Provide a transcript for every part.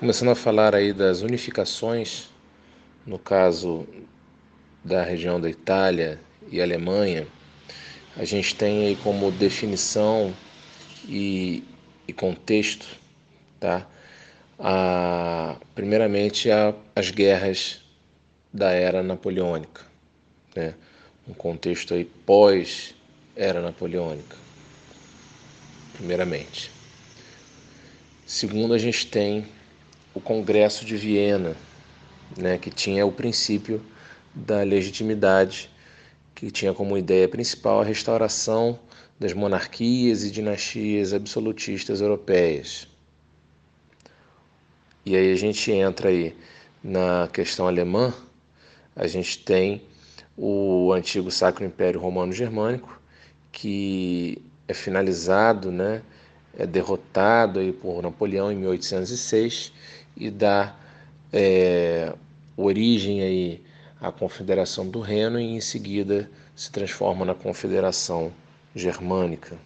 Começando a falar aí das unificações, no caso da região da Itália e Alemanha, a gente tem aí como definição e, e contexto, tá? A, primeiramente a, as guerras da era napoleônica, né? Um contexto aí pós era napoleônica, primeiramente. Segundo, a gente tem o Congresso de Viena, né, que tinha o princípio da legitimidade, que tinha como ideia principal a restauração das monarquias e dinastias absolutistas europeias. E aí a gente entra aí na questão alemã, a gente tem o antigo Sacro Império Romano Germânico, que é finalizado, né, é derrotado aí por Napoleão em 1806 e dá é, origem aí à Confederação do Reno e em seguida se transforma na Confederação Germânica.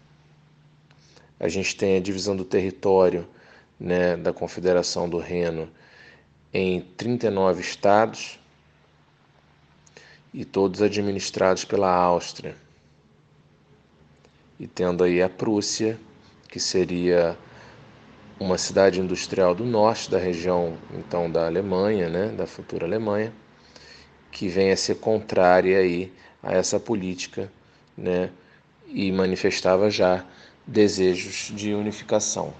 A gente tem a divisão do território né, da Confederação do Reno em 39 estados e todos administrados pela Áustria. E tendo aí a Prússia, que seria uma cidade industrial do norte da região então da Alemanha, né, da futura Alemanha, que vem a ser contrária aí a essa política, né, e manifestava já desejos de unificação.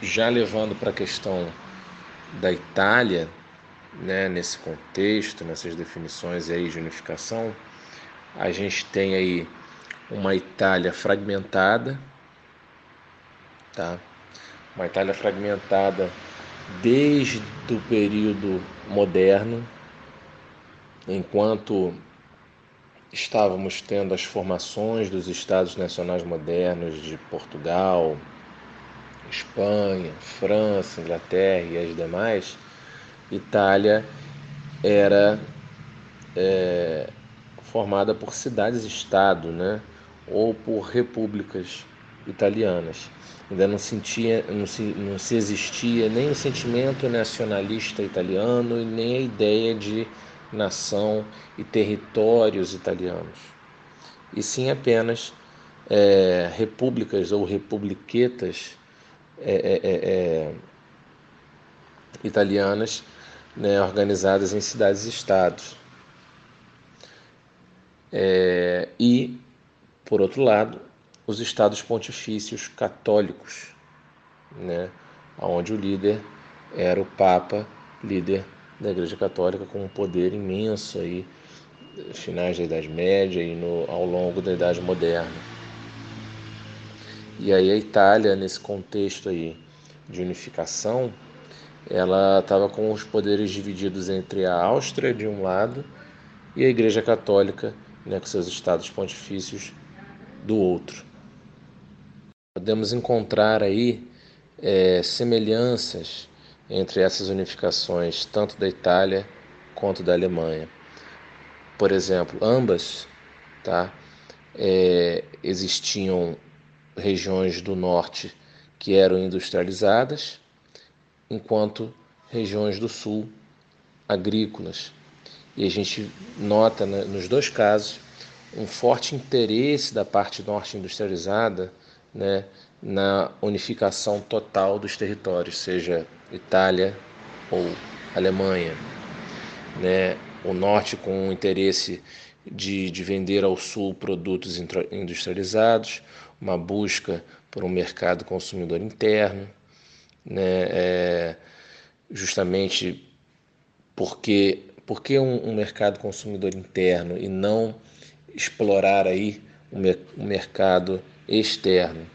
Já levando para a questão da Itália, né, nesse contexto, nessas definições aí de unificação, a gente tem aí uma Itália fragmentada, tá? Uma Itália fragmentada desde o período moderno, enquanto estávamos tendo as formações dos estados nacionais modernos de Portugal, Espanha, França, Inglaterra e as demais, Itália era é, formada por cidades-estado, né? Ou por repúblicas italianas. Ainda não, sentia, não, se, não se existia nem o sentimento nacionalista italiano e nem a ideia de nação e territórios italianos, e sim apenas é, repúblicas ou republiquetas é, é, é, é italianas né, organizadas em cidades-estados. É, e por outro lado, os estados pontifícios católicos, né, onde o líder era o Papa, líder da Igreja Católica, com um poder imenso aí, finais da Idade Média e no, ao longo da Idade Moderna. E aí a Itália, nesse contexto aí de unificação, ela estava com os poderes divididos entre a Áustria de um lado e a Igreja Católica, né, com seus estados pontifícios do outro. Podemos encontrar aí é, semelhanças entre essas unificações, tanto da Itália quanto da Alemanha. Por exemplo, ambas tá, é, existiam regiões do norte que eram industrializadas, enquanto regiões do sul agrícolas. E a gente nota né, nos dois casos um forte interesse da parte norte industrializada né, na unificação total dos territórios, seja Itália ou Alemanha. Né, o norte com o interesse de, de vender ao sul produtos industrializados, uma busca por um mercado consumidor interno, né, é, justamente porque, porque um, um mercado consumidor interno e não explorar aí o mercado externo,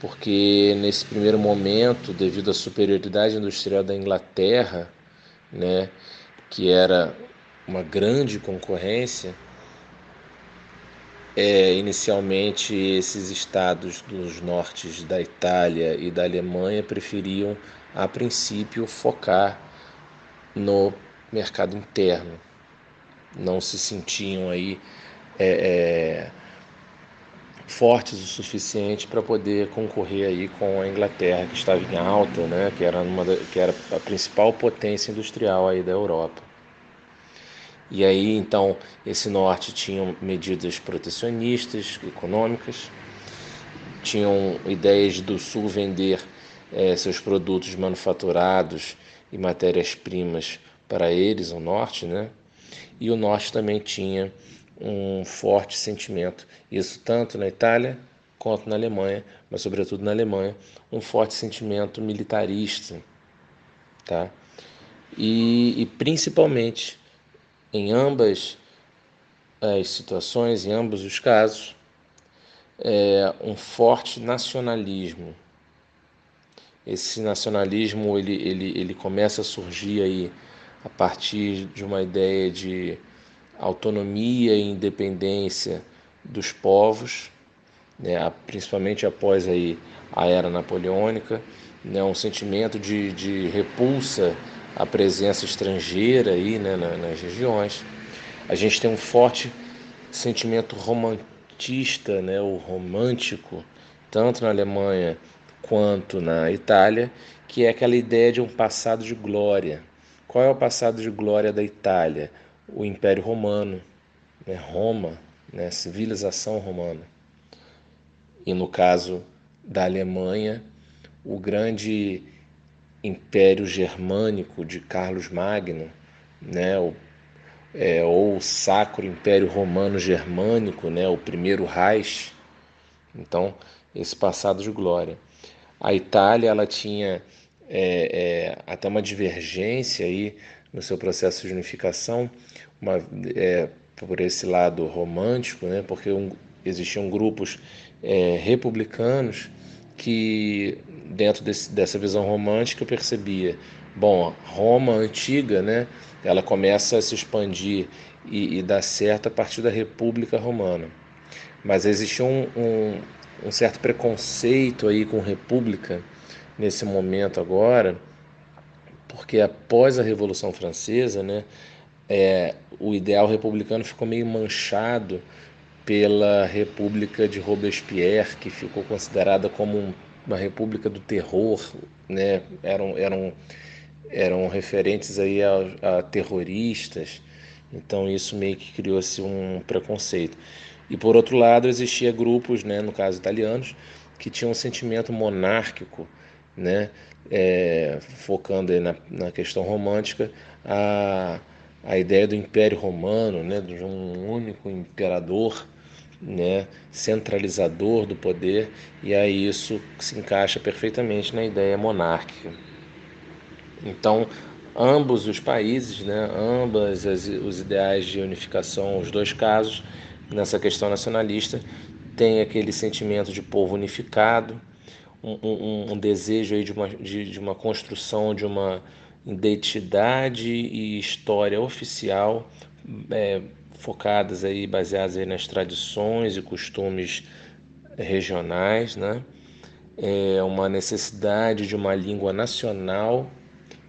porque nesse primeiro momento, devido à superioridade industrial da Inglaterra, né, que era uma grande concorrência, é, inicialmente esses estados dos nortes da Itália e da Alemanha preferiam, a princípio, focar no mercado interno. Não se sentiam aí é, é, fortes o suficiente para poder concorrer aí com a Inglaterra que estava em alta, né, que era uma que era a principal potência industrial aí da Europa. E aí então esse norte tinha medidas protecionistas, econômicas, tinham ideias do sul vender é, seus produtos manufaturados e matérias-primas para eles, o norte, né? E o norte também tinha um forte sentimento, isso tanto na Itália quanto na Alemanha, mas sobretudo na Alemanha, um forte sentimento militarista, tá? E, e principalmente em ambas as situações, em ambos os casos, é um forte nacionalismo. Esse nacionalismo ele, ele, ele começa a surgir aí a partir de uma ideia de autonomia e independência dos povos, né, principalmente após aí a era napoleônica, né, um sentimento de, de repulsa à presença estrangeira aí, né, nas regiões. A gente tem um forte sentimento romantista, né, o romântico, tanto na Alemanha quanto na Itália, que é aquela ideia de um passado de glória. Qual é o passado de glória da Itália? O Império Romano, né, Roma, né, civilização romana. E no caso da Alemanha, o grande Império Germânico de Carlos Magno, né, o, é, ou o Sacro Império Romano Germânico, né, o primeiro Reich. Então, esse passado de glória. A Itália ela tinha é, é, até uma divergência aí no seu processo de unificação, uma, é, por esse lado romântico, né, porque um, existiam grupos é, republicanos que, dentro desse, dessa visão romântica, eu percebia, bom, Roma antiga, né, ela começa a se expandir e, e dar certo a partir da República Romana. Mas existia um, um, um certo preconceito aí com República nesse momento agora, porque após a Revolução Francesa, né, é, o ideal republicano ficou meio manchado pela República de Robespierre, que ficou considerada como uma república do terror, né? eram, eram, eram referentes aí a, a terroristas, então isso meio que criou-se um preconceito. E por outro lado, existia grupos, né, no caso italianos, que tinham um sentimento monárquico, né, é, focando na, na questão romântica, a, a ideia do Império Romano, né, de um único imperador, né, centralizador do poder, e aí isso se encaixa perfeitamente na ideia monárquica. Então, ambos os países, né, ambas as, os ideais de unificação, os dois casos, nessa questão nacionalista, têm aquele sentimento de povo unificado, um, um, um desejo aí de, uma, de, de uma construção de uma identidade e história oficial é, focadas aí, baseadas aí nas tradições e costumes regionais, né? É uma necessidade de uma língua nacional,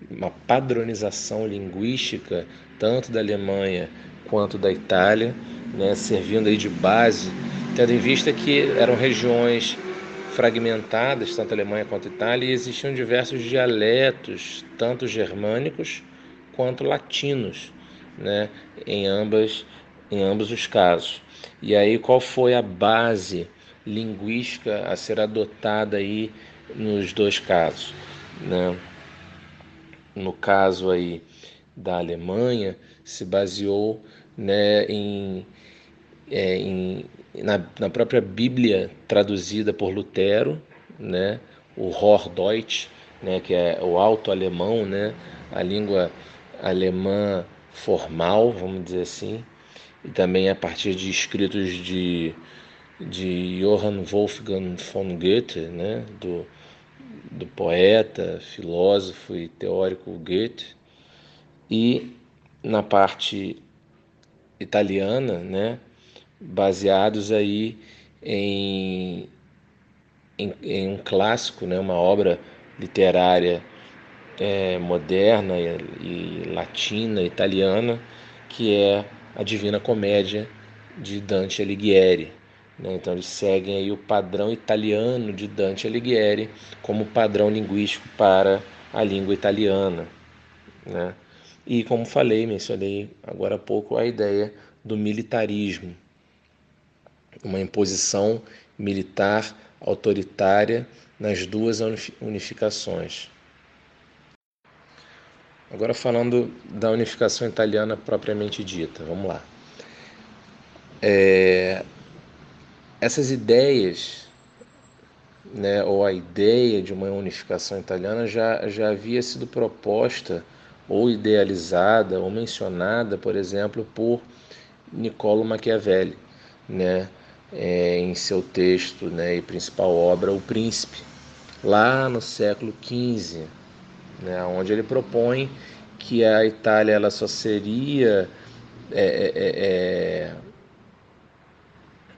uma padronização linguística tanto da Alemanha quanto da Itália, né? Servindo aí de base, tendo em vista que eram regiões fragmentadas, tanto a Alemanha quanto a Itália, e existiam diversos dialetos, tanto germânicos quanto latinos, né, em, ambas, em ambos os casos. E aí qual foi a base linguística a ser adotada aí nos dois casos? Né? No caso aí da Alemanha, se baseou né, em, é, em na, na própria Bíblia traduzida por Lutero, né, o Hochdeutsch, né, que é o alto alemão, né, a língua alemã formal, vamos dizer assim, e também a partir de escritos de, de Johann Wolfgang von Goethe, né, do, do poeta, filósofo e teórico Goethe, e na parte italiana, né, baseados aí em, em, em um clássico, né, uma obra literária é, moderna e, e, latina, italiana, que é a Divina Comédia de Dante Alighieri. Né? Então eles seguem aí o padrão italiano de Dante Alighieri como padrão linguístico para a língua italiana. Né? E como falei, mencionei agora há pouco a ideia do militarismo, uma imposição militar autoritária nas duas unificações. Agora falando da unificação italiana propriamente dita, vamos lá. É, essas ideias, né, ou a ideia de uma unificação italiana já, já havia sido proposta ou idealizada ou mencionada, por exemplo, por Niccolo Machiavelli, né, é, em seu texto né, e principal obra, O Príncipe, lá no século XV, né, onde ele propõe que a Itália ela só seria é, é, é, é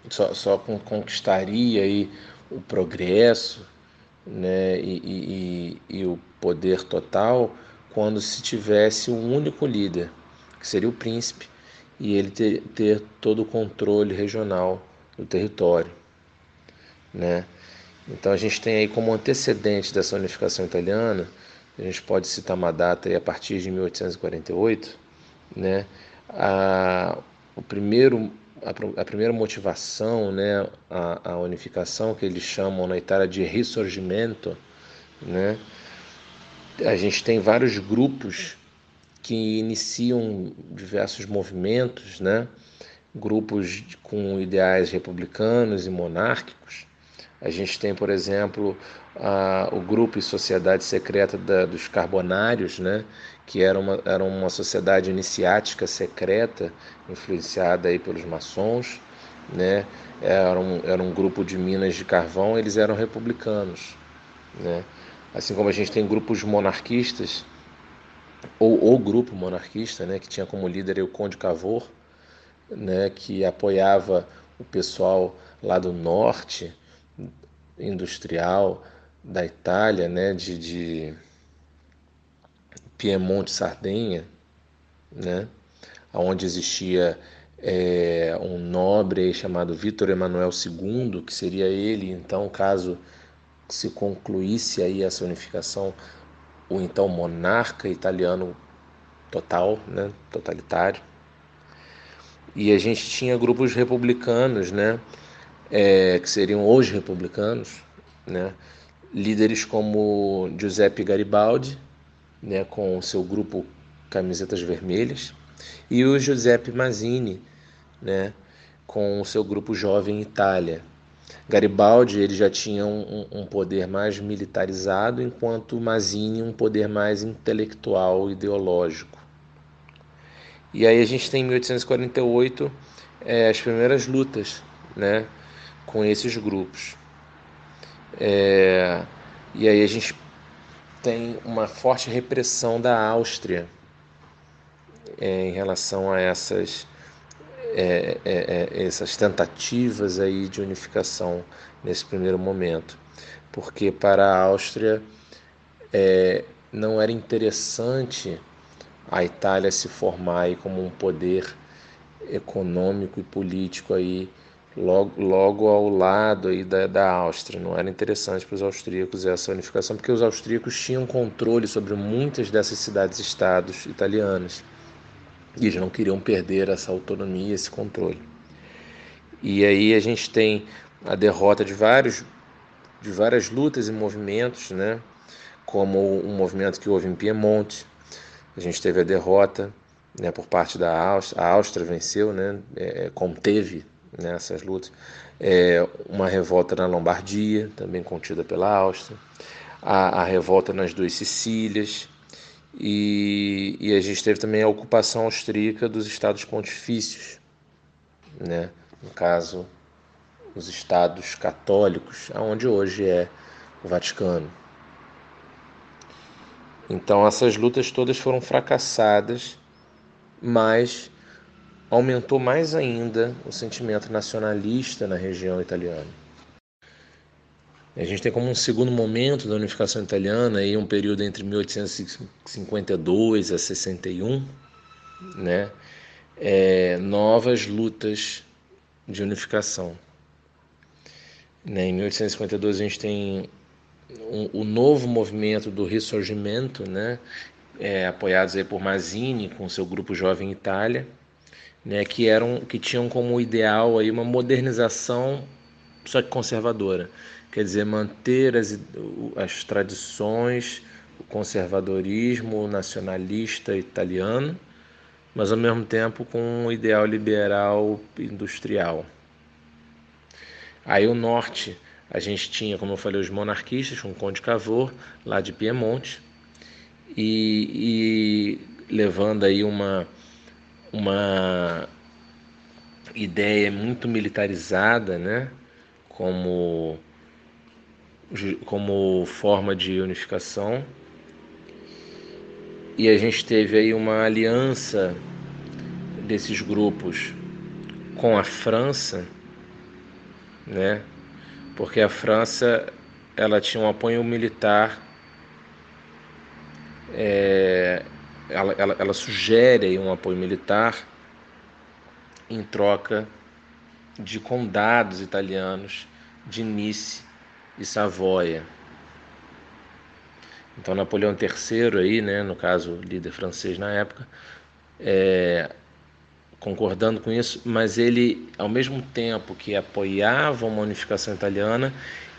só, só conquistaria aí o progresso né, e, e, e o poder total quando se tivesse um único líder, que seria o príncipe, e ele ter, ter todo o controle regional do território. Né? Então a gente tem aí como antecedente dessa unificação italiana, a gente pode citar uma data aí a partir de 1848, né? a, o primeiro, a, a primeira motivação, né? a, a unificação que eles chamam na Itália de risorgimento, né? a gente tem vários grupos que iniciam diversos movimentos, né? Grupos com ideais republicanos e monárquicos. A gente tem, por exemplo, a, o grupo e sociedade secreta da, dos carbonários, né? que era uma, era uma sociedade iniciática secreta, influenciada aí pelos maçons. Né? Era, um, era um grupo de minas de carvão, eles eram republicanos. Né? Assim como a gente tem grupos monarquistas, ou o grupo monarquista, né, que tinha como líder o Conde Cavour, né, que apoiava o pessoal lá do norte industrial da Itália, né, de, de Piemonte, Sardenha, né, onde existia é, um nobre chamado Vítor Emanuel II, que seria ele, então, caso se concluísse aí essa unificação, o então monarca italiano total, né, totalitário. E a gente tinha grupos republicanos, né, é, que seriam hoje republicanos, né, líderes como Giuseppe Garibaldi, né, com o seu grupo Camisetas Vermelhas, e o Giuseppe Mazzini, né, com o seu grupo Jovem Itália, Garibaldi ele já tinha um, um, poder mais militarizado, enquanto Mazzini um poder mais intelectual, ideológico. E aí a gente tem em 1848 é, as primeiras lutas né, com esses grupos. É, e aí a gente tem uma forte repressão da Áustria é, em relação a essas é, é, é, essas tentativas aí de unificação nesse primeiro momento, porque para a Áustria é, não era interessante a Itália se formar aí como um poder econômico e político aí logo, logo ao lado aí da, da Áustria. Não era interessante para os austríacos essa unificação, porque os austríacos tinham controle sobre muitas dessas cidades-estados italianas. E eles não queriam perder essa autonomia, esse controle. E aí a gente tem a derrota de vários de várias lutas e movimentos, né? Como um movimento que houve em Piemonte. A gente teve a derrota, né, por parte da Áustria. A Áustria venceu, né? É, conteve né, essas lutas. É, uma revolta na Lombardia, também contida pela Áustria. A, a revolta nas duas Sicílias, e, e, a gente teve também a ocupação austríaca dos estados pontifícios, né? no caso, os estados católicos, aonde hoje é o Vaticano. Então essas lutas todas foram fracassadas, mas aumentou mais ainda o sentimento nacionalista na região italiana. A gente tem como um segundo momento da unificação italiana aí um período entre 1852 a 61, né? É, novas lutas de unificação, Né? Em 1852 a gente tem um novo movimento do Risorgimento, né? É, apoiados aí por Mazzini com seu grupo Jovem Itália, né? que eram que tinham como ideal aí uma modernização só que conservadora, quer dizer manter as, as tradições, o conservadorismo nacionalista italiano, mas ao mesmo tempo com um ideal liberal industrial. Aí o norte, a gente tinha, como eu falei, os monarquistas, o Conde Cavour, lá de Piemonte, e, e levando aí uma, uma ideia muito militarizada, né? como, como forma de unificação. E a gente teve aí uma aliança desses grupos com a França, né? Porque a França ela tinha um apoio militar, é, ela, ela, ela sugere um apoio militar em troca de condados italianos de Nice e Savoia. Então Napoleão III aí, né, no caso líder francês na época, é, concordando com isso, mas ele, ao mesmo tempo que apoiava uma unificação italiana,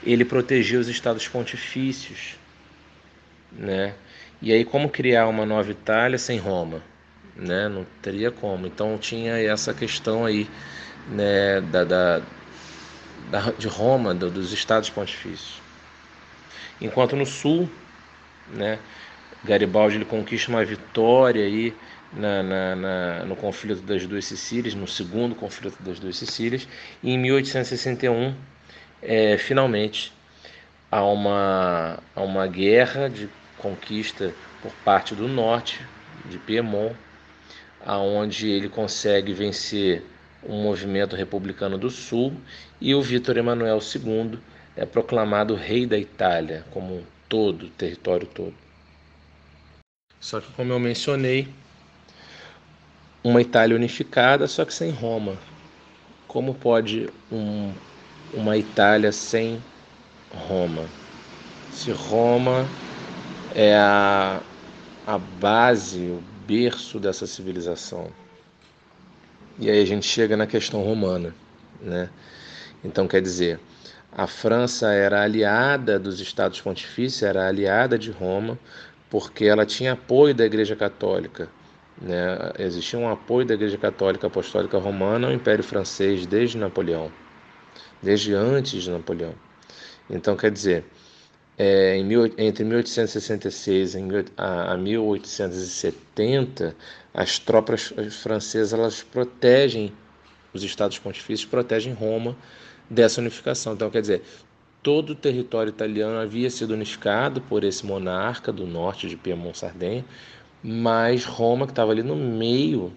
ele protegia os estados pontifícios, né? E aí como criar uma nova Itália sem Roma, né? Não teria como. Então tinha essa questão aí, né, da, da de Roma, dos estados pontifícios. Enquanto no sul, né, Garibaldi ele conquista uma vitória aí na, na, na, no conflito das duas Sicílias, no segundo conflito das duas Sicílias, e em 1861, é, finalmente, há uma, há uma guerra de conquista por parte do norte, de Piemont, aonde ele consegue vencer um movimento republicano do Sul, e o Vítor Emanuel II é proclamado rei da Itália, como um todo, território todo. Só que, como eu mencionei, uma Itália unificada, só que sem Roma. Como pode um, uma Itália sem Roma? Se Roma é a, a base, o berço dessa civilização. E aí a gente chega na questão romana, né? Então quer dizer, a França era aliada dos Estados Pontifícios, era aliada de Roma, porque ela tinha apoio da Igreja Católica. Né? Existia um apoio da Igreja Católica Apostólica Romana ao Império Francês desde Napoleão, desde antes de Napoleão. Então quer dizer, é, mil, entre 1866 e a, a 1870, as tropas francesas elas protegem os estados pontifícios, protegem Roma dessa unificação. Então, quer dizer, todo o território italiano havia sido unificado por esse monarca do norte de Piemonte-Sardenha, mas Roma, que estava ali no meio,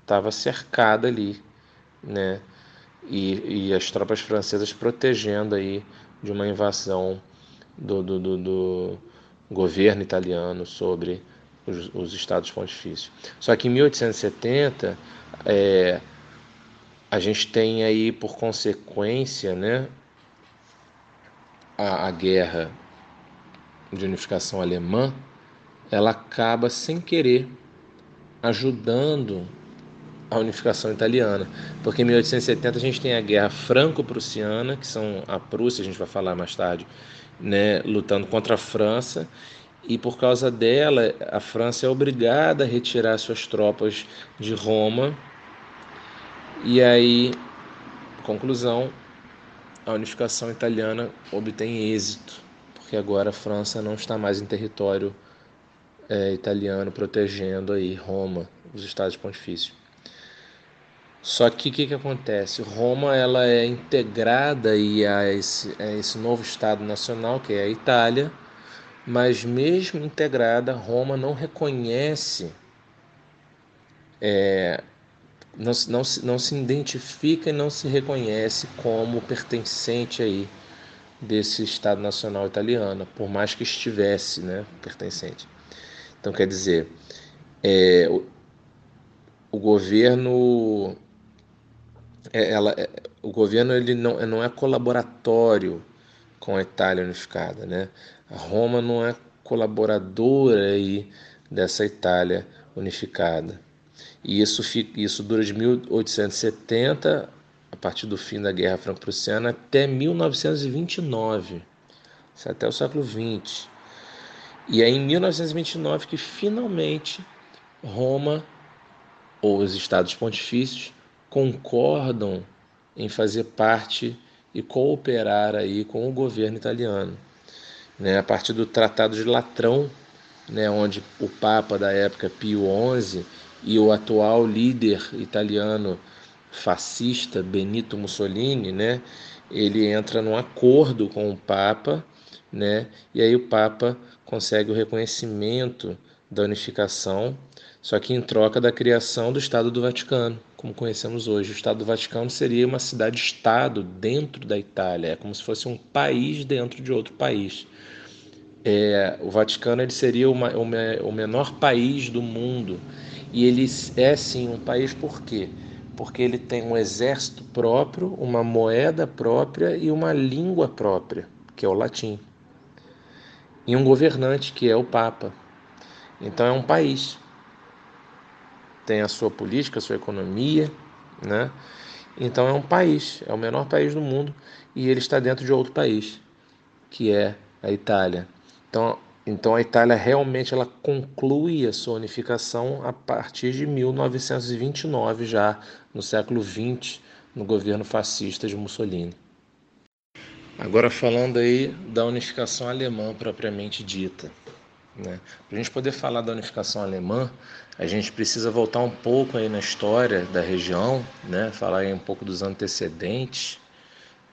estava cercada ali, né? E, e, as tropas francesas protegendo aí de uma invasão do, do, do, do governo italiano sobre os, os, estados pontifícios. Só que em 1870 é, a gente tem aí por consequência, né, a, a guerra de unificação alemã, ela acaba sem querer ajudando a unificação italiana, porque em 1870 a gente tem a guerra franco-prussiana, que são a Prússia, a gente vai falar mais tarde, né, lutando contra a França, e por causa dela a França é obrigada a retirar suas tropas de Roma. E aí, conclusão, a unificação italiana obtém êxito, porque agora a França não está mais em território é, italiano protegendo aí Roma, os estados pontifícios. Só que o que, que acontece? Roma ela é integrada aí a esse, a esse novo Estado nacional, que é a Itália, mas mesmo integrada, Roma não reconhece é, não, não, não se identifica e não se reconhece como pertencente aí desse Estado Nacional Italiano, por mais que estivesse né, pertencente. Então, quer dizer, é, o, o, governo, é, ela, é, o governo ele não, não é colaboratório com a Itália unificada, né? A Roma não é colaboradora aí dessa Itália unificada. E isso, fica, isso dura de 1870, a partir do fim da Guerra Franco-Prussiana, até 1929, até o século XX. E é em 1929 que finalmente Roma ou os estados pontifícios concordam em fazer parte e cooperar aí com o governo italiano. Né, a partir do Tratado de Latrão, né, onde o Papa da época Pio XI e o atual líder italiano fascista Benito Mussolini, né, ele entra num acordo com o Papa, né, e aí o Papa consegue o reconhecimento da unificação, só que em troca da criação do Estado do Vaticano, como conhecemos hoje. O Estado do Vaticano seria uma cidade-estado dentro da Itália, é como se fosse um país dentro de outro país. É, o Vaticano ele seria uma, uma, o menor país do mundo e ele é sim um país por quê? Porque ele tem um exército próprio, uma moeda própria e uma língua própria, que é o latim. E um governante, que é o Papa. Então é um país. Tem a sua política, a sua economia, né? Então é um país, é o menor país do mundo e ele está dentro de outro país, que é a Itália. Então, então a Itália realmente ela conclui a sua unificação a partir de 1929, já no século XX, no governo fascista de Mussolini. Agora falando aí da unificação alemã propriamente dita. Né? Para a gente poder falar da unificação alemã, a gente precisa voltar um pouco aí na história da região, né? falar aí um pouco dos antecedentes,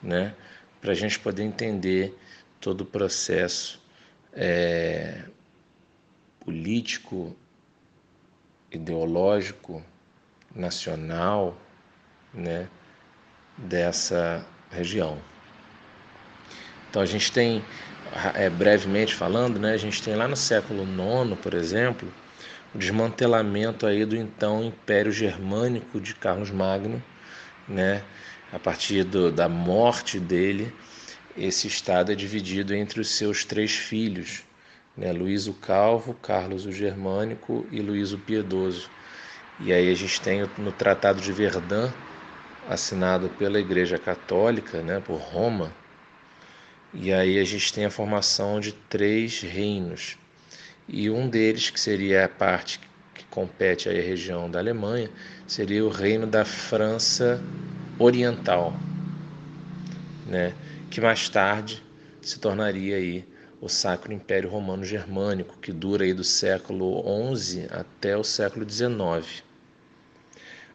né? para a gente poder entender todo o processo é, político, ideológico, nacional, né, dessa região. Então a gente tem, é, brevemente falando, né, a gente tem lá no século IX, por exemplo, o desmantelamento aí do então Império Germânico de Carlos Magno, né, a partir do, da morte dele esse estado é dividido entre os seus três filhos, né? Luís o Calvo, Carlos o Germânico e Luís o Piedoso. E aí a gente tem no Tratado de Verdun, assinado pela Igreja Católica, né, por Roma, e aí a gente tem a formação de três reinos. E um deles, que seria a parte que compete à região da Alemanha, seria o reino da França Oriental, né? que mais tarde se tornaria aí o Sacro Império Romano Germânico, que dura aí do século XI até o século XIX.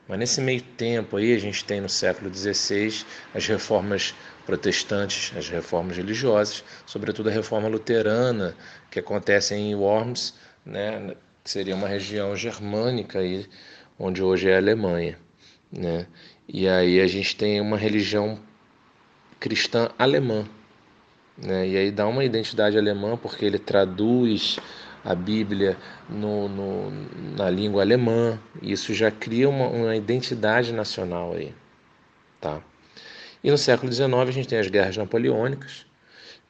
Mas nesse meio tempo aí a gente tem no século XVI as reformas protestantes, as reformas religiosas, sobretudo a reforma luterana que acontece em Worms, né, que seria uma região germânica aí, onde hoje é a Alemanha, né? E aí a gente tem uma religião cristã alemã. Né? E aí dá uma identidade alemã porque ele traduz a Bíblia no, no, na língua alemã. Isso já cria uma, uma identidade nacional aí. Tá? E no século XIX a gente tem as guerras napoleônicas,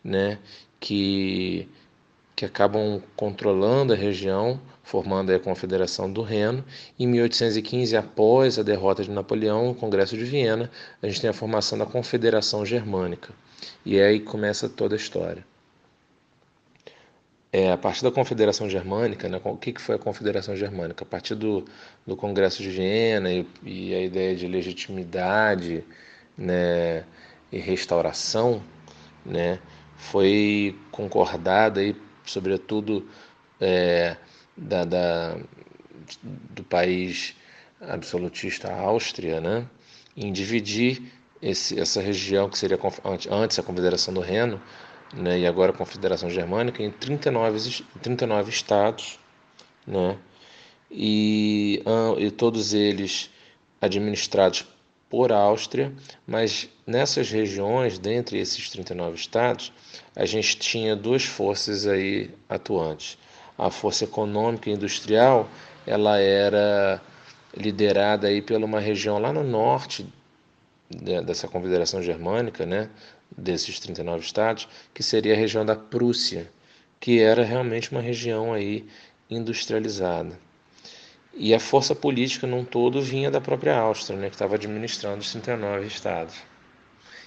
né? que, que acabam controlando a região, formando a Confederação do Reno. Em 1815, após a derrota de Napoleão no Congresso de Viena, a gente tem a formação da Confederação Germânica. E aí começa toda a história. É, a partir da Confederação Germânica, né, o que, que foi a Confederação Germânica? A partir do, do Congresso de Viena e, e a ideia de legitimidade né, e restauração, né, foi concordada, e, sobretudo, é, da, da, do país absolutista Áustria, né, em dividir esse, essa região que seria antes a Confederação do Reno, né, e agora a Confederação Germânica, em 39, 39 estados, né, e, e todos eles administrados por Áustria, mas nessas regiões, dentre esses 39 estados, a gente tinha duas forças aí atuantes. A força econômica e industrial ela era liderada aí pela uma região lá no norte dessa confederação germânica, né, desses 39 estados, que seria a região da Prússia, que era realmente uma região aí industrializada. E a força política num todo vinha da própria Áustria, né, que estava administrando os 39 estados.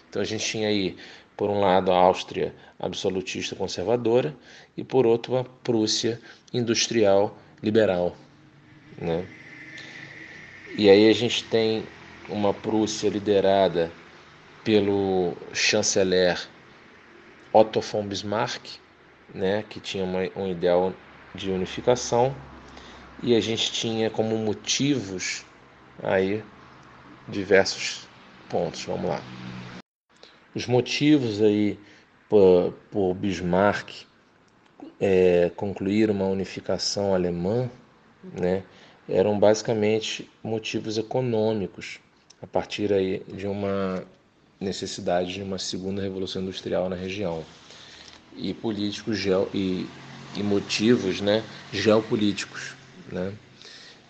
Então a gente tinha aí, por um lado, a Áustria absolutista conservadora e por outro a Prússia industrial liberal, né? E aí a gente tem uma Prússia liderada pelo chanceler Otto von Bismarck, né, que tinha uma, um ideal de unificação, e a gente tinha como motivos aí diversos pontos. Vamos lá. Os motivos aí por, por Bismarck é, concluir uma unificação alemã, né, eram basicamente motivos econômicos, a partir aí de uma necessidade de uma segunda revolução industrial na região e políticos geo, e, e motivos né, geopolíticos. Né?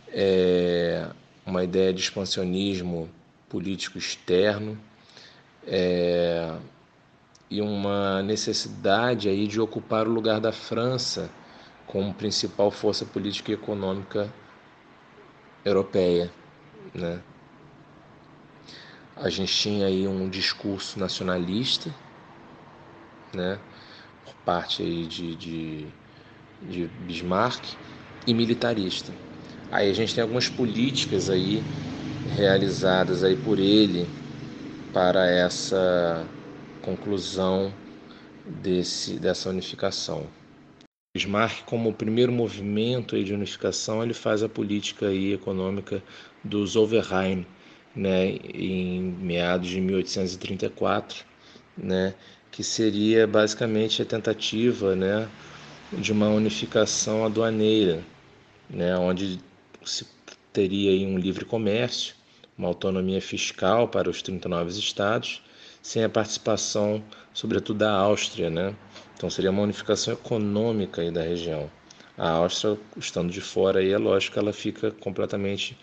É uma ideia de expansionismo político externo é, e uma necessidade aí de ocupar o lugar da França como principal força política e econômica europeia, né? A gente tinha aí um discurso nacionalista, né? Por parte aí de, de, de Bismarck e militarista. Aí a gente tem algumas políticas aí realizadas aí por ele para essa conclusão desse, dessa unificação. Bismarck, como o primeiro movimento de unificação, ele faz a política aí econômica do Zollverein, né, em meados de 1834, né, que seria basicamente a tentativa, né, de uma unificação aduaneira, né, onde se teria um livre comércio, uma autonomia fiscal para os 39 estados, sem a participação, sobretudo da Áustria, né, então seria uma unificação econômica da região. A Áustria, estando de fora, aí, é lógico que ela fica completamente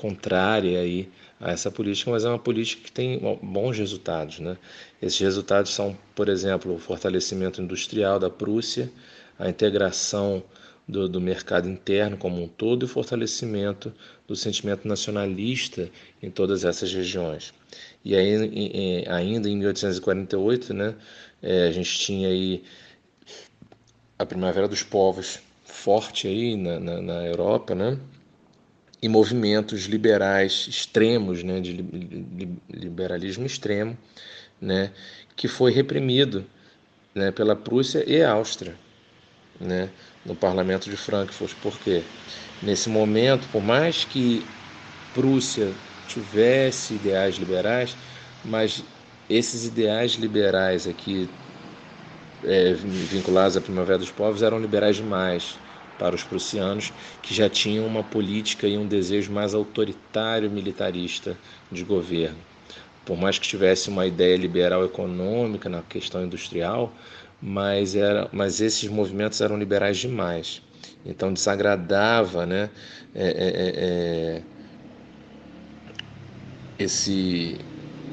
contrária aí a essa política, mas é uma política que tem bons resultados. Né? Esses resultados são, por exemplo, o fortalecimento industrial da Prússia, a integração do, do, mercado interno como um todo e o fortalecimento do sentimento nacionalista em todas essas regiões. E aí, em, ainda em 1848, né, é, a gente tinha aí a Primavera dos Povos forte aí na, na, na Europa, né? E movimentos liberais extremos, né? De liberalismo extremo, né? Que foi reprimido né? pela Prússia e Áustria, né? No Parlamento de Frankfurt. Por quê? Nesse momento, por mais que Prússia tivesse ideais liberais, mas esses ideais liberais aqui, é, vinculados à Primavera dos Povos, eram liberais demais para os prussianos, que já tinham uma política e um desejo mais autoritário militarista de governo. Por mais que tivesse uma ideia liberal econômica na questão industrial, mas, era, mas esses movimentos eram liberais demais. Então desagradava né, é, é, é, é esse,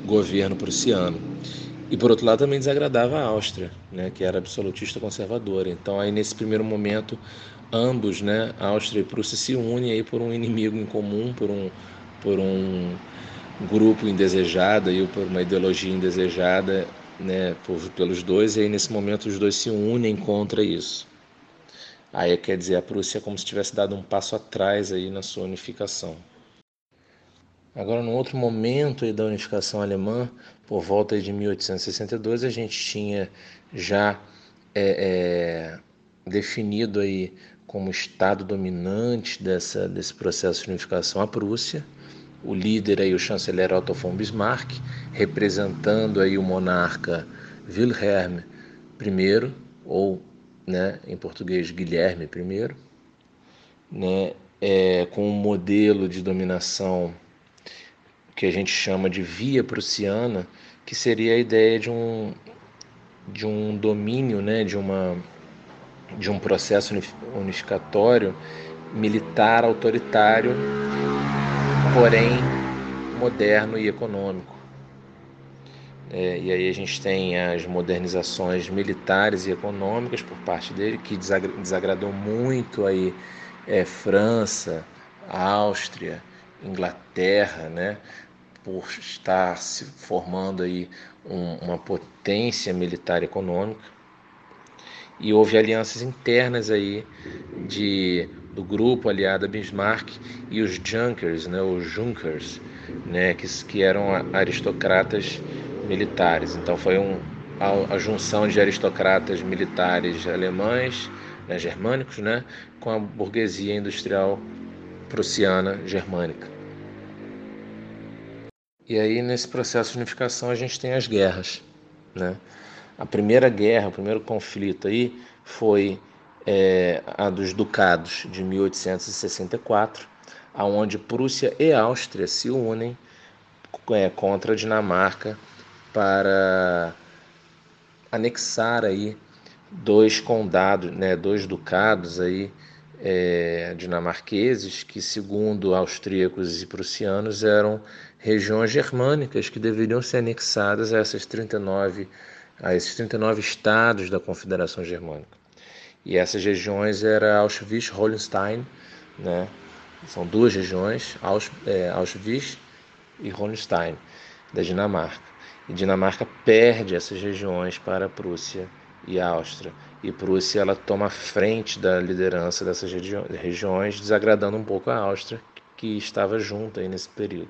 governo prussiano. E por outro lado também desagradava a Áustria, né, que era absolutista conservadora. Então aí nesse primeiro momento ambos, né, Áustria e Prússia se unem aí por um inimigo em comum, por um por um grupo indesejado e por uma ideologia indesejada, né, por, pelos dois. E aí nesse momento os dois se unem contra isso. Aí quer dizer a Prússia é como se tivesse dado um passo atrás aí na sua unificação. Agora, num outro momento da unificação alemã, por volta de 1862, a gente tinha já é, é, definido aí como estado dominante dessa, desse processo de unificação a Prússia, o líder aí o chanceler Otto von Bismarck, representando aí o monarca Wilhelm I, ou né, em português Guilherme I, né, é, com um modelo de dominação que a gente chama de via prussiana, que seria a ideia de um, de um domínio, né, de, uma, de um processo unificatório militar autoritário, porém moderno e econômico. É, e aí a gente tem as modernizações militares e econômicas por parte dele, que desagradou muito aí é, França, Áustria, Inglaterra, né, por estar se formando aí um, uma potência militar econômica. E houve alianças internas aí de, do grupo aliado a Bismarck e os Junkers, né, os Junkers, né, que, que eram aristocratas militares. Então foi um, a, a junção de aristocratas militares alemães, né, germânicos, né, com a burguesia industrial prussiana germânica. E aí nesse processo de unificação a gente tem as guerras, né? A primeira guerra, o primeiro conflito aí foi é, a dos ducados de 1864, aonde Prússia e Áustria se unem é, contra a Dinamarca para anexar aí dois condados, né, dois ducados aí é, dinamarqueses que, segundo austríacos e prussianos, eram regiões germânicas que deveriam ser anexadas a essas 39 a esses 39 estados da Confederação Germânica. E essas regiões eram Auschwitz-Holstein, né? São duas regiões, é, Auschwitz e Holstein, da Dinamarca. E Dinamarca perde essas regiões para a Prússia e a Áustria. E Prússia ela toma frente da liderança dessas regi regiões, desagradando um pouco a Áustria, que estava junto aí nesse período.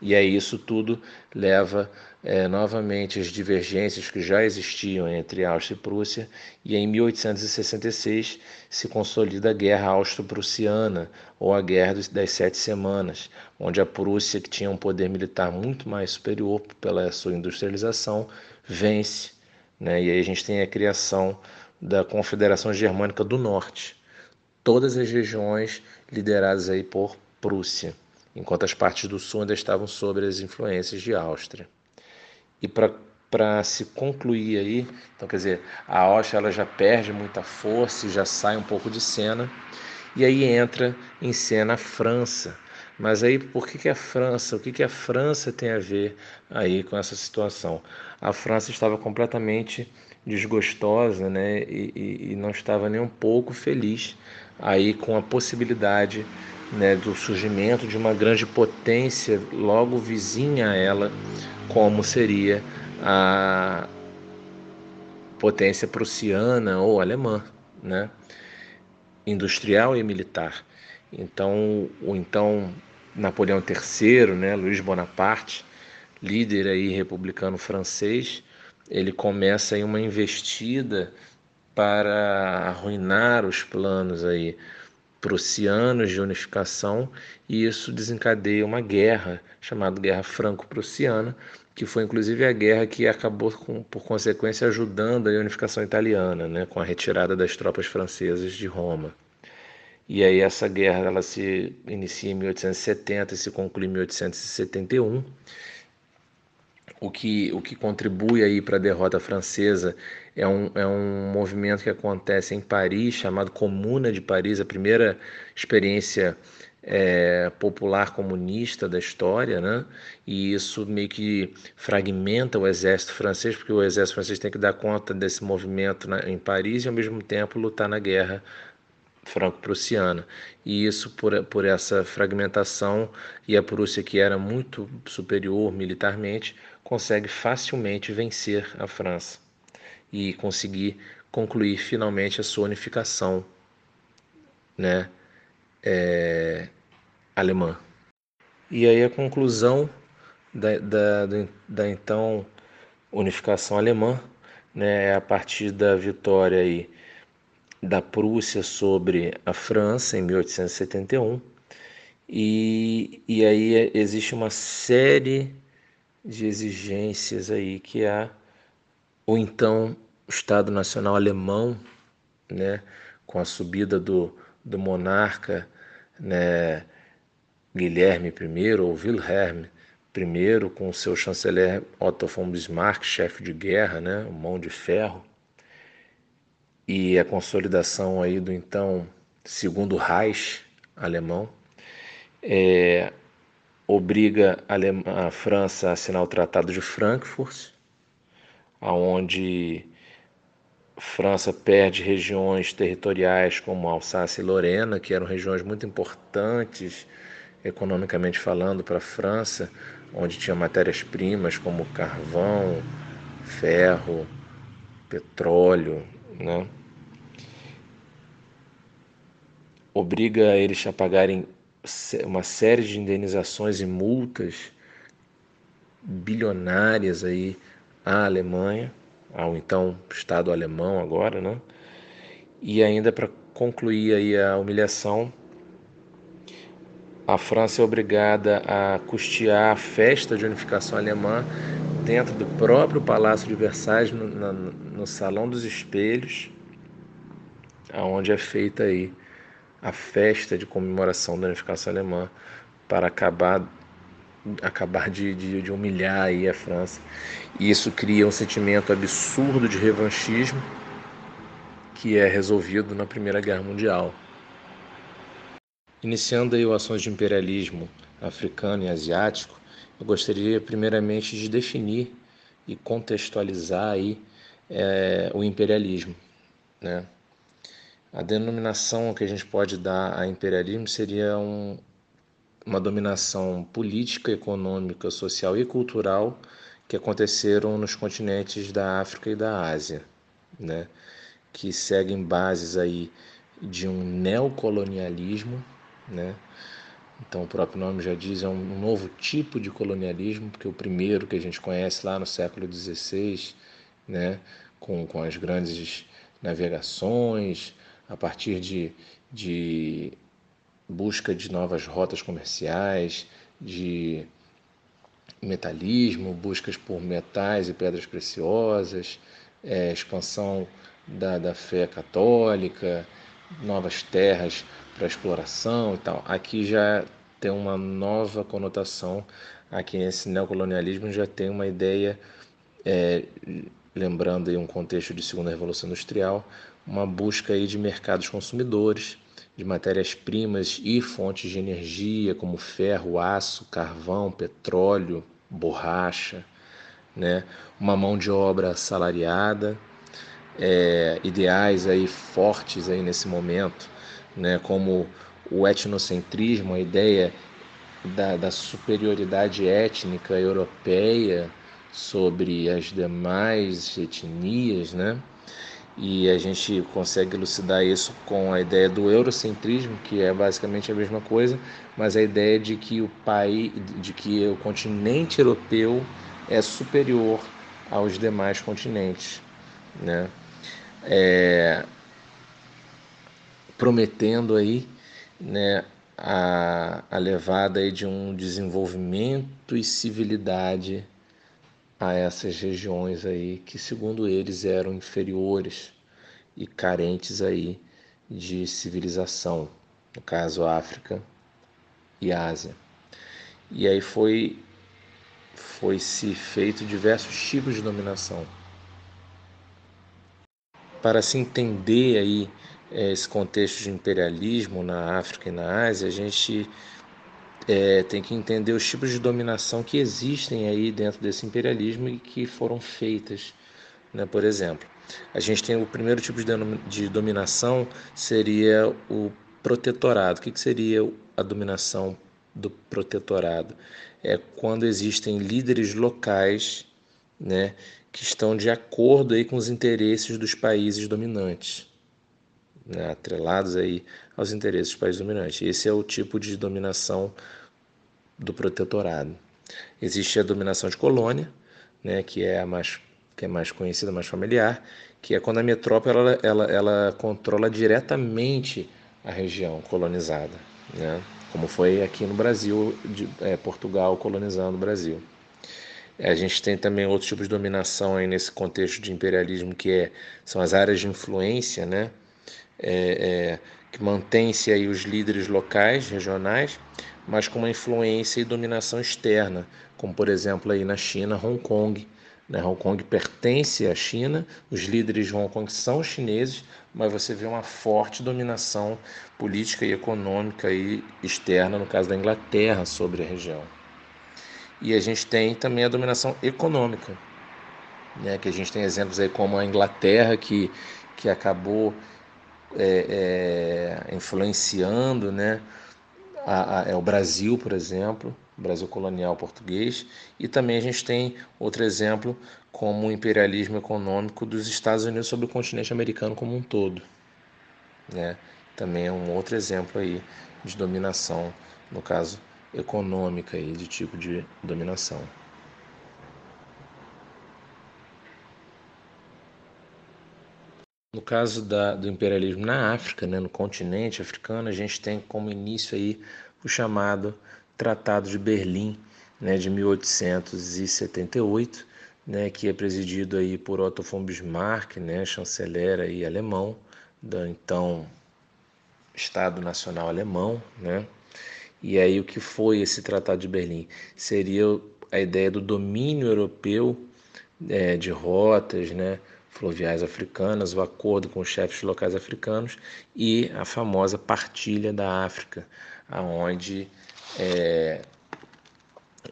E aí isso tudo leva é, novamente as divergências que já existiam entre Áustria e Prússia, e em 1866 se consolida a Guerra Austro-Prussiana, ou a Guerra das Sete Semanas, onde a Prússia, que tinha um poder militar muito mais superior pela sua industrialização, vence. Né? E aí a gente tem a criação da Confederação Germânica do Norte, todas as regiões lideradas aí por Prússia enquanto as partes do sul ainda estavam sob as influências de Áustria. E para se concluir aí, então quer dizer, a Áustria ela já perde muita força e já sai um pouco de cena, e aí entra em cena a França. Mas aí por que, que a França, o que, que a França tem a ver aí com essa situação? A França estava completamente desgostosa né, e, e, e não estava nem um pouco feliz aí com a possibilidade né, do surgimento de uma grande potência logo vizinha a ela, como seria a potência prussiana ou alemã, né, industrial e militar. Então, o então Napoleão III, né, Luiz Bonaparte, líder aí republicano francês, ele começa aí uma investida para arruinar os planos aí prussianos de unificação e isso desencadeia uma guerra chamada Guerra Franco-Prussiana, que foi inclusive a guerra que acabou com, por consequência ajudando a unificação italiana, né, com a retirada das tropas francesas de Roma. E aí essa guerra ela se inicia em 1870 e se conclui em 1871 o que, o que contribui aí para a derrota francesa é um, é um movimento que acontece em Paris, chamado Comuna de Paris, a primeira experiência é, popular comunista da história, né? E isso meio que fragmenta o exército francês, porque o exército francês tem que dar conta desse movimento na, em Paris e ao mesmo tempo lutar na guerra franco-prussiana. E isso por, por essa fragmentação e a Prússia que era muito superior militarmente consegue facilmente vencer a França e conseguir concluir finalmente a sua unificação né, é, alemã. E aí a conclusão da, da, da então unificação alemã né, é a partir da vitória aí da Prússia sobre a França em 1871 e, e aí existe uma série de exigências aí que há o então Estado Nacional Alemão, né, com a subida do, do monarca né, Guilherme I ou Wilhelm I, com seu chanceler Otto von Bismarck, chefe de guerra, né, mão de ferro, e a consolidação aí do então segundo Reich alemão, é, obriga a, França a assinar o Tratado de Frankfurt aonde França perde regiões territoriais como Alsácia e Lorena, que eram regiões muito importantes economicamente falando para a França, onde tinha matérias-primas como carvão, ferro, petróleo, né? obriga eles a pagarem uma série de indenizações e multas bilionárias aí à Alemanha, ao então Estado alemão agora, né? E ainda para concluir aí a humilhação, a França é obrigada a custear a festa de unificação alemã dentro do próprio Palácio de Versalhes, no, no, no Salão dos Espelhos, aonde é feita aí a festa de comemoração da unificação alemã para acabar acabar de, de, de, humilhar aí a França. E isso cria um sentimento absurdo de revanchismo que é resolvido na Primeira Guerra Mundial. Iniciando aí ações de imperialismo africano e asiático, eu gostaria primeiramente de definir e contextualizar aí é, o imperialismo, né? A denominação que a gente pode dar a imperialismo seria um, uma dominação política, econômica, social e cultural que aconteceram nos continentes da África e da Ásia, né? que seguem bases aí de um neocolonialismo né? Então, o próprio nome já diz, é um novo tipo de colonialismo, porque o primeiro que a gente conhece lá no século XVI, né, com, com as grandes navegações, a partir de, de busca de novas rotas comerciais, de metalismo, buscas por metais e pedras preciosas, é, expansão da, da fé católica, novas terras para exploração e tal. Aqui já tem uma nova conotação. Aqui nesse neocolonialismo já tem uma ideia, é, lembrando aí um contexto de segunda revolução industrial, uma busca aí de mercados consumidores, de matérias-primas e fontes de energia como ferro, aço, carvão, petróleo, borracha, né? uma mão de obra salariada, é, ideais aí fortes aí nesse momento né, como o etnocentrismo, a ideia da, da superioridade étnica europeia sobre as demais etnias, né? E a gente consegue elucidar isso com a ideia do eurocentrismo, que é basicamente a mesma coisa, mas a ideia de que o país, de que o continente europeu é superior aos demais continentes, né? É, prometendo aí né, a, a levada aí de um desenvolvimento e civilidade a essas regiões aí que segundo eles eram inferiores e carentes aí de civilização, no caso África e Ásia. E aí foi foi se feito diversos tipos de dominação. Para se entender aí é, esse contexto de imperialismo na África e na Ásia, a gente é, tem que entender os tipos de dominação que existem aí dentro desse imperialismo e que foram feitas. Né? Por exemplo, a gente tem o primeiro tipo de, dominação seria o protetorado. O que, que seria a dominação do protetorado? É quando existem líderes locais né, que estão de acordo aí com os interesses dos países dominantes né, atrelados aí aos interesses dos países dominantes. Esse é o tipo de dominação do protetorado. Existe a dominação de colônia, né, que é a mais que é mais conhecida, mais familiar, que é quando a metrópole ela, ela, ela controla diretamente a região colonizada, né? como foi aqui no Brasil, de, é, Portugal colonizando o Brasil. A gente tem também outros tipos de dominação aí nesse contexto de imperialismo, que é, são as áreas de influência, né? É, é, que mantém-se aí os líderes locais, regionais, mas com uma influência e dominação externa, como por exemplo aí na China, Hong Kong. Né? Hong Kong pertence à China, os líderes de Hong Kong são chineses, mas você vê uma forte dominação política e econômica e externa, no caso da Inglaterra, sobre a região. E a gente tem também a dominação econômica, né, que a gente tem exemplos aí como a Inglaterra, que, que acabou é, é, influenciando né, a, a, é o Brasil, por exemplo, Brasil colonial português, e também a gente tem outro exemplo como o imperialismo econômico dos Estados Unidos sobre o continente americano como um todo. Né? Também é um outro exemplo aí de dominação, no caso econômica aí, de tipo de dominação. No caso da, do imperialismo na África, né, no continente africano, a gente tem como início aí o chamado Tratado de Berlim, né, de 1878, né, que é presidido aí por Otto von Bismarck, né, chanceler aí alemão, do então Estado Nacional Alemão, né? E aí o que foi esse Tratado de Berlim? Seria a ideia do domínio europeu é, de rotas, né, fluviais africanas, o acordo com os chefes locais africanos e a famosa partilha da África, aonde é,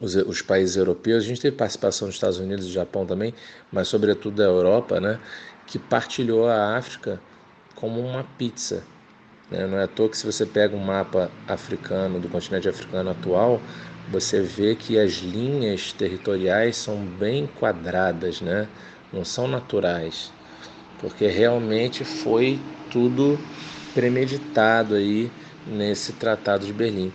os, os, países europeus, a gente teve participação dos Estados Unidos e do Japão também, mas sobretudo da Europa, né, que partilhou a África como uma pizza. Né? Não é à toa que se você pega um mapa africano, do continente africano atual, você vê que as linhas territoriais são bem quadradas, né? Não são naturais, porque realmente foi tudo premeditado aí nesse Tratado de Berlim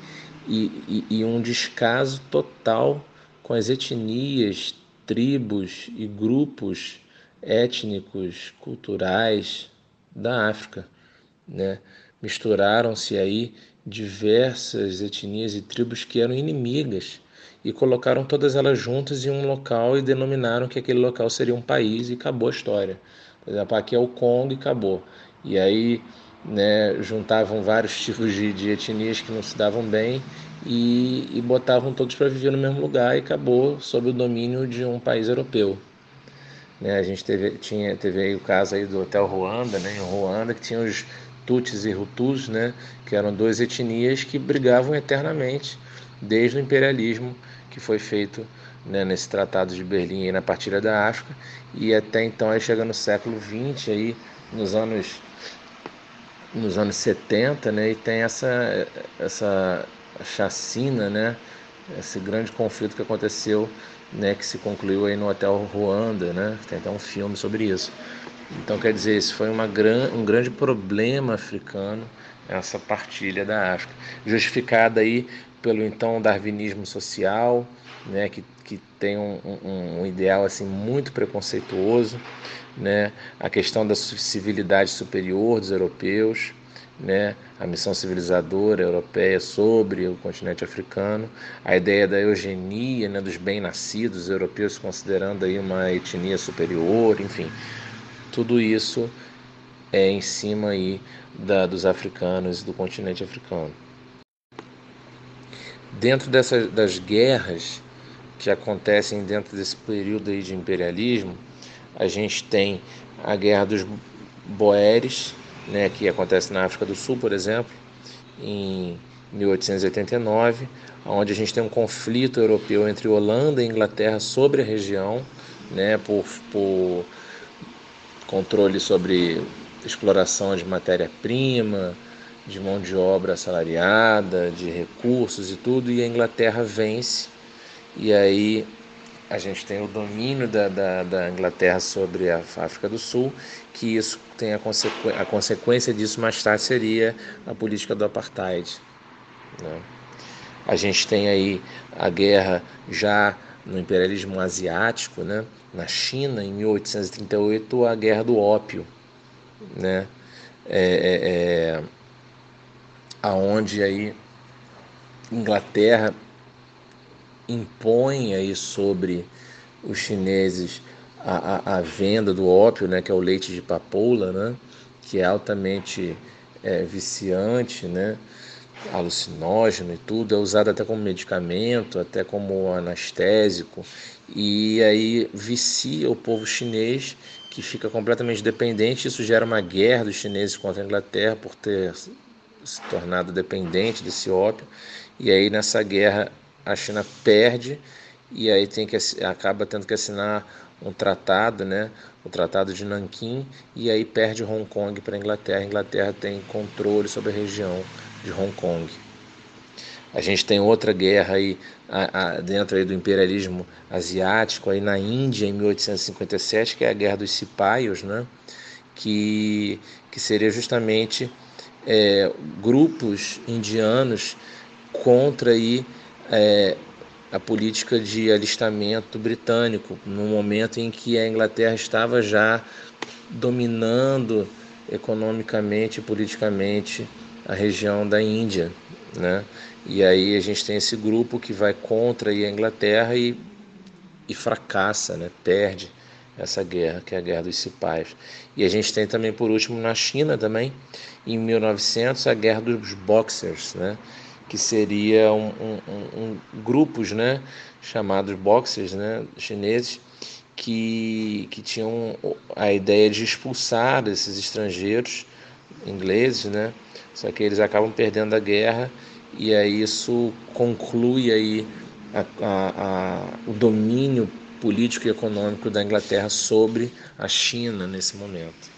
e, e, e um descaso total com as etnias, tribos e grupos étnicos, culturais da África, né? Misturaram-se aí diversas etnias e tribos que eram inimigas e colocaram todas elas juntas em um local e denominaram que aquele local seria um país e acabou a história. Por exemplo, aqui é o Congo e acabou. E aí né, juntavam vários tipos de, de, etnias que não se davam bem e, e botavam todos para viver no mesmo lugar e acabou sob o domínio de um país europeu. Né, a gente teve, tinha, teve o caso aí do Hotel Ruanda, né, em Ruanda, que tinha os Tutsis e Hutus, né, que eram duas etnias que brigavam eternamente desde o imperialismo que foi feito né, nesse Tratado de Berlim aí na partilha da África e até então aí chega no século XX aí nos anos nos anos 70, né, e tem essa, essa chacina, né, esse grande conflito que aconteceu, né, que se concluiu aí no Hotel Ruanda, né, tem até um filme sobre isso. Então, quer dizer, isso foi uma gran, um grande problema africano, essa partilha da África, justificada aí pelo então darwinismo social, né, que, que tem um, um, um ideal assim muito preconceituoso, né, a questão da civilidade superior dos europeus, né, a missão civilizadora europeia sobre o continente africano, a ideia da eugenia, né, dos bem-nascidos europeus considerando aí uma etnia superior, enfim, tudo isso é em cima aí da, dos africanos e do continente africano. Dentro dessas das guerras que acontecem dentro desse período aí de imperialismo, a gente tem a Guerra dos Boeres, né, que acontece na África do Sul, por exemplo, em 1889, onde a gente tem um conflito europeu entre Holanda e Inglaterra sobre a região, né, por, por controle sobre exploração de matéria-prima, de mão de obra assalariada, de recursos e tudo, e a Inglaterra vence, e aí a gente tem o domínio da, da, da, Inglaterra sobre a África do Sul, que isso tem a, consequ... a consequência disso mais tarde seria a política do apartheid. Né? A gente tem aí a guerra já no imperialismo asiático, né? na China, em 1838, a guerra do ópio, né? É, é, é, aonde aí Inglaterra impõe aí sobre os chineses a, a, a, venda do ópio, né, que é o leite de papoula, né, que é altamente é, viciante, né, alucinógeno e tudo, é usado até como medicamento, até como anestésico, e aí vicia o povo chinês que fica completamente dependente. Isso gera uma guerra dos chineses contra a Inglaterra por ter se tornado dependente desse ópio. E aí nessa guerra a China perde e aí tem que acaba tendo que assinar um tratado, né, o Tratado de Nanquim, e aí perde Hong Kong para a Inglaterra. A Inglaterra tem controle sobre a região de Hong Kong. A gente tem outra guerra aí a, a, dentro aí do imperialismo asiático aí na Índia em 1857, que é a Guerra dos Cipaios, né? que, que seria justamente é, grupos indianos contra aí, é, a política de alistamento britânico, no momento em que a Inglaterra estava já dominando economicamente e politicamente a região da Índia, né? E aí a gente tem esse grupo que vai contra a Inglaterra e, e fracassa, né? Perde essa guerra, que é a Guerra dos Cipais. E a gente tem também, por último, na China também, em 1900, a Guerra dos Boxers, né? que seria um, um, um, grupos né? chamados Boxers né? chineses, que, que tinham a ideia de expulsar esses estrangeiros ingleses, né? Só que eles acabam perdendo a guerra e aí isso conclui aí a, a, a, o domínio político e econômico da Inglaterra sobre a China nesse momento.